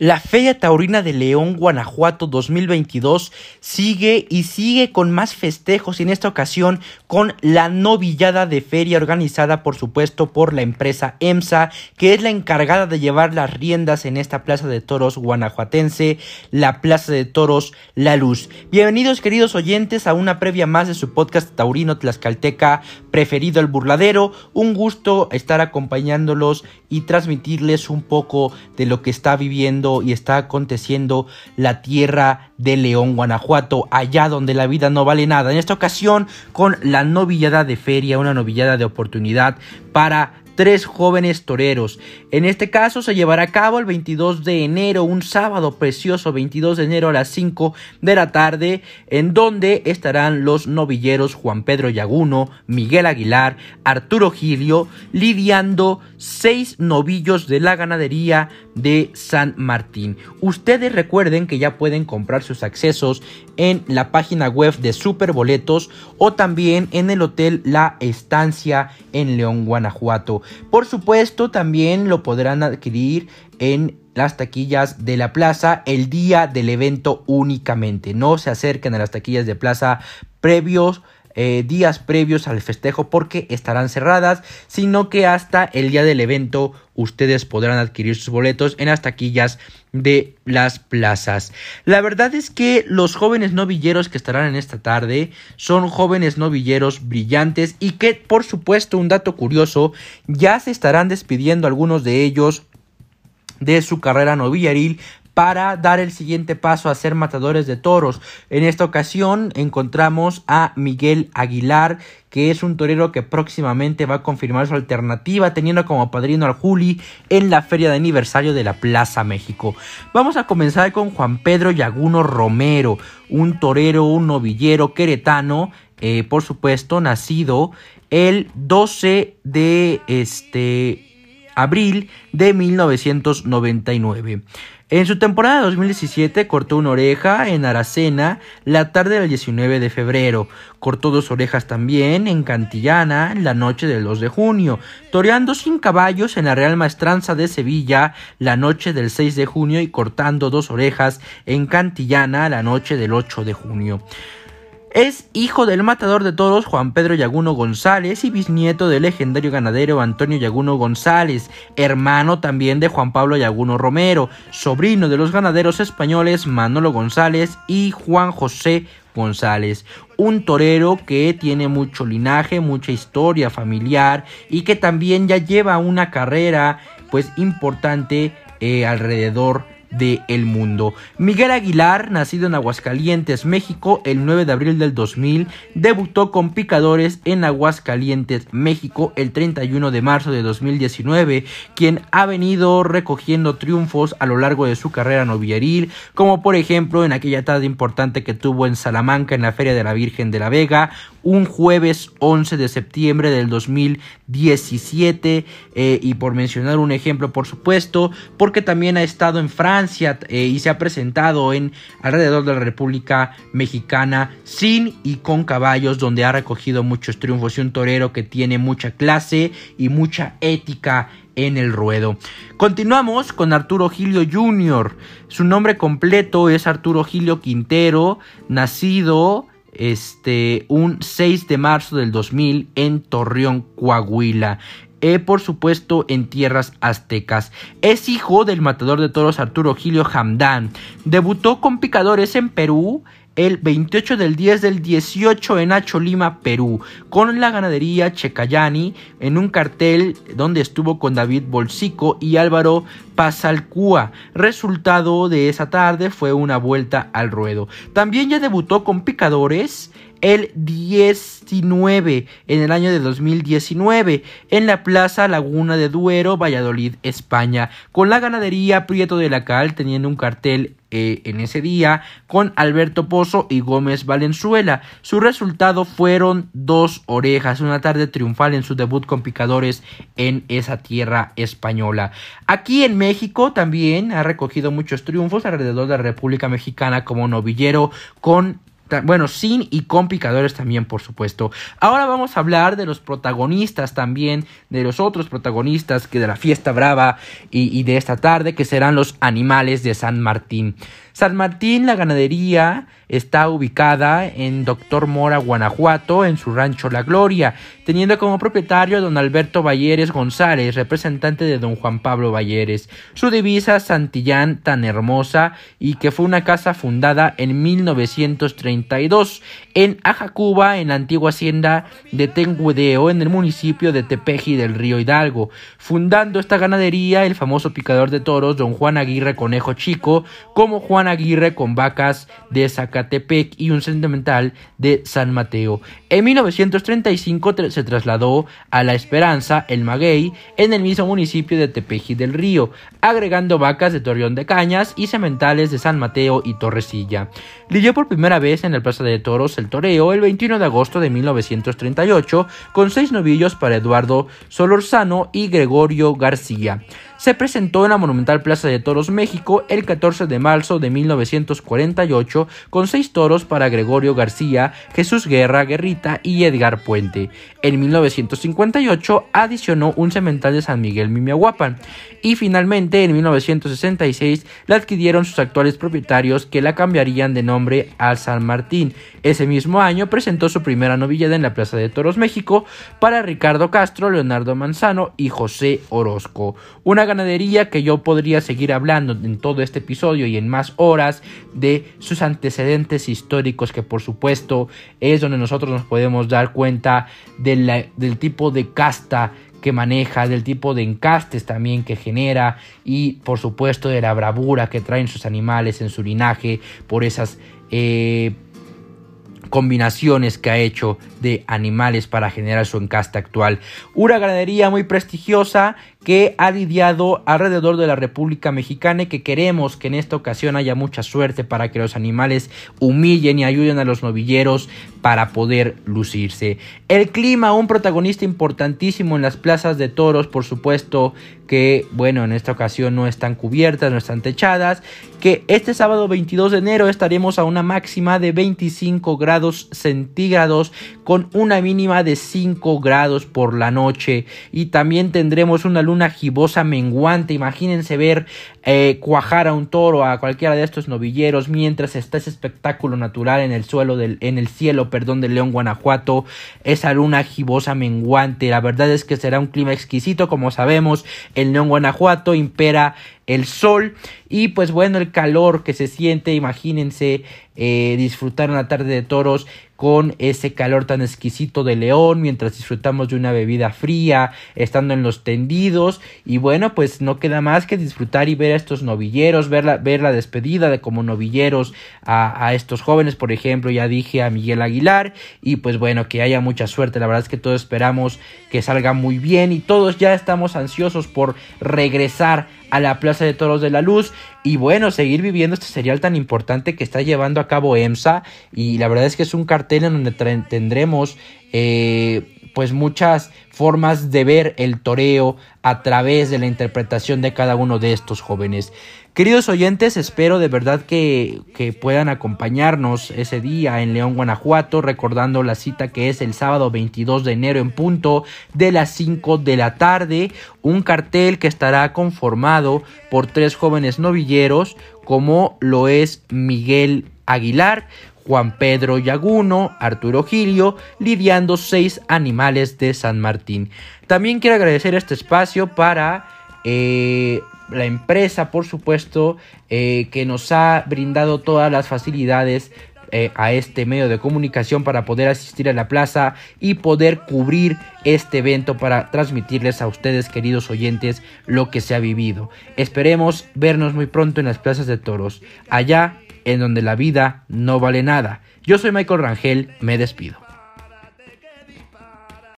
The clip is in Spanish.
La Feria Taurina de León, Guanajuato 2022 sigue y sigue con más festejos y en esta ocasión con la novillada de feria organizada por supuesto por la empresa EMSA que es la encargada de llevar las riendas en esta plaza de toros guanajuatense, la plaza de toros La Luz. Bienvenidos queridos oyentes a una previa más de su podcast taurino tlaxcalteca preferido el burladero. Un gusto estar acompañándolos y transmitirles un poco de lo que está viviendo y está aconteciendo la tierra de León, Guanajuato, allá donde la vida no vale nada. En esta ocasión con la novillada de feria, una novillada de oportunidad para tres jóvenes toreros. En este caso se llevará a cabo el 22 de enero, un sábado precioso 22 de enero a las 5 de la tarde, en donde estarán los novilleros Juan Pedro Yaguno, Miguel Aguilar, Arturo Gilio, lidiando seis novillos de la ganadería de San Martín. Ustedes recuerden que ya pueden comprar sus accesos en la página web de Superboletos o también en el hotel La Estancia en León, Guanajuato. Por supuesto, también lo podrán adquirir en las taquillas de la plaza el día del evento únicamente. No se acerquen a las taquillas de plaza previos eh, días previos al festejo porque estarán cerradas, sino que hasta el día del evento ustedes podrán adquirir sus boletos en las taquillas de las plazas. La verdad es que los jóvenes novilleros que estarán en esta tarde son jóvenes novilleros brillantes y que por supuesto un dato curioso ya se estarán despidiendo algunos de ellos de su carrera novillaril para dar el siguiente paso a ser matadores de toros. En esta ocasión encontramos a Miguel Aguilar, que es un torero que próximamente va a confirmar su alternativa, teniendo como padrino al Juli en la feria de aniversario de la Plaza México. Vamos a comenzar con Juan Pedro Yaguno Romero, un torero, un novillero queretano, eh, por supuesto, nacido el 12 de este abril de 1999. En su temporada 2017 cortó una oreja en Aracena la tarde del 19 de febrero. Cortó dos orejas también en Cantillana la noche del 2 de junio. Toreando sin caballos en la Real Maestranza de Sevilla la noche del 6 de junio y cortando dos orejas en Cantillana la noche del 8 de junio. Es hijo del matador de toros Juan Pedro Yaguno González y bisnieto del legendario ganadero Antonio Yaguno González, hermano también de Juan Pablo Yaguno Romero, sobrino de los ganaderos españoles Manolo González y Juan José González, un torero que tiene mucho linaje, mucha historia familiar y que también ya lleva una carrera pues importante eh, alrededor de el mundo. Miguel Aguilar, nacido en Aguascalientes, México, el 9 de abril del 2000, debutó con Picadores en Aguascalientes, México, el 31 de marzo de 2019, quien ha venido recogiendo triunfos a lo largo de su carrera novilleril, como por ejemplo en aquella tarde importante que tuvo en Salamanca en la Feria de la Virgen de la Vega, un jueves 11 de septiembre del 2017, eh, y por mencionar un ejemplo, por supuesto, porque también ha estado en Francia, eh, y se ha presentado en alrededor de la República Mexicana sin y con caballos donde ha recogido muchos triunfos y un torero que tiene mucha clase y mucha ética en el ruedo. Continuamos con Arturo Gilio Jr. Su nombre completo es Arturo Gilio Quintero, nacido este un 6 de marzo del 2000 en Torreón, Coahuila. E, por supuesto en tierras aztecas. Es hijo del matador de toros Arturo Gilio Hamdán. Debutó con picadores en Perú el 28 del 10 del 18 en Acholima, Perú, con la ganadería Checayani en un cartel donde estuvo con David Bolsico y Álvaro Pasalcúa. Resultado de esa tarde fue una vuelta al ruedo. También ya debutó con picadores el 19 en el año de 2019 en la Plaza Laguna de Duero, Valladolid, España, con la ganadería Prieto de la Cal teniendo un cartel eh, en ese día con Alberto Pozo y Gómez Valenzuela. Su resultado fueron dos orejas, una tarde triunfal en su debut con picadores en esa tierra española. Aquí en México también ha recogido muchos triunfos alrededor de la República Mexicana como novillero con bueno, sin y con picadores también, por supuesto. Ahora vamos a hablar de los protagonistas también, de los otros protagonistas que de la fiesta brava y, y de esta tarde, que serán los animales de San Martín. San Martín, la ganadería, está ubicada en Doctor Mora, Guanajuato, en su rancho La Gloria, teniendo como propietario a don Alberto Valleres González, representante de don Juan Pablo Valleres. Su divisa Santillán tan hermosa y que fue una casa fundada en 1932 en Ajacuba, en la antigua hacienda de Tenguedeo, en el municipio de Tepeji del río Hidalgo, fundando esta ganadería el famoso picador de toros don Juan Aguirre Conejo Chico, como Juan Aguirre con vacas de Zacatepec y un sentimental de San Mateo. En 1935 se trasladó a La Esperanza, el Maguey, en el mismo municipio de Tepeji del Río, agregando vacas de Torreón de Cañas y sementales de San Mateo y Torrecilla. Lidió por primera vez en el Plaza de Toros el Toreo el 21 de agosto de 1938 con seis novillos para Eduardo Solorzano y Gregorio García se presentó en la Monumental Plaza de Toros México el 14 de marzo de 1948 con seis toros para Gregorio García, Jesús Guerra Guerrita y Edgar Puente. En 1958 adicionó un cemental de San Miguel Mimiahuapan y finalmente en 1966 la adquirieron sus actuales propietarios que la cambiarían de nombre a San Martín. Ese mismo año presentó su primera novillada en la Plaza de Toros México para Ricardo Castro, Leonardo Manzano y José Orozco. Una ganadería que yo podría seguir hablando en todo este episodio y en más horas de sus antecedentes históricos que por supuesto es donde nosotros nos podemos dar cuenta del tipo de casta que maneja, del tipo de encastes también que genera y por supuesto de la bravura que traen sus animales en su linaje por esas eh, combinaciones que ha hecho de animales para generar su encaste actual. Una ganadería muy prestigiosa que ha lidiado alrededor de la República Mexicana y que queremos que en esta ocasión haya mucha suerte para que los animales humillen y ayuden a los novilleros para poder lucirse. El clima, un protagonista importantísimo en las plazas de toros, por supuesto que, bueno, en esta ocasión no están cubiertas, no están techadas, que este sábado 22 de enero estaremos a una máxima de 25 grados centígrados con una mínima de 5 grados por la noche y también tendremos una luna gibosa menguante. Imagínense ver eh, cuajar a un toro, a cualquiera de estos novilleros, mientras está ese espectáculo natural en el suelo del, en el cielo, perdón, de León, Guanajuato, esa luna gibosa menguante. La verdad es que será un clima exquisito, como sabemos, en León, Guanajuato impera el sol y pues bueno el calor que se siente imagínense eh, disfrutar una tarde de toros con ese calor tan exquisito de león mientras disfrutamos de una bebida fría estando en los tendidos. Y bueno pues no queda más que disfrutar y ver a estos novilleros ver la, ver la despedida de como novilleros a, a estos jóvenes. Por ejemplo ya dije a Miguel Aguilar. Y pues bueno que haya mucha suerte. La verdad es que todos esperamos que salga muy bien. Y todos ya estamos ansiosos por regresar a la Plaza de Toros de la Luz. Y bueno, seguir viviendo este serial tan importante que está llevando a cabo EMSA. Y la verdad es que es un cartel en donde tendremos eh, pues muchas formas de ver el toreo a través de la interpretación de cada uno de estos jóvenes. Queridos oyentes, espero de verdad que, que, puedan acompañarnos ese día en León, Guanajuato, recordando la cita que es el sábado 22 de enero en punto de las 5 de la tarde, un cartel que estará conformado por tres jóvenes novilleros como lo es Miguel Aguilar, Juan Pedro Yaguno, Arturo Gilio, lidiando seis animales de San Martín. También quiero agradecer este espacio para eh, la empresa, por supuesto, eh, que nos ha brindado todas las facilidades eh, a este medio de comunicación para poder asistir a la plaza y poder cubrir este evento para transmitirles a ustedes, queridos oyentes, lo que se ha vivido. Esperemos vernos muy pronto en las plazas de toros. Allá en donde la vida no vale nada. Yo soy Michael Rangel, me despido.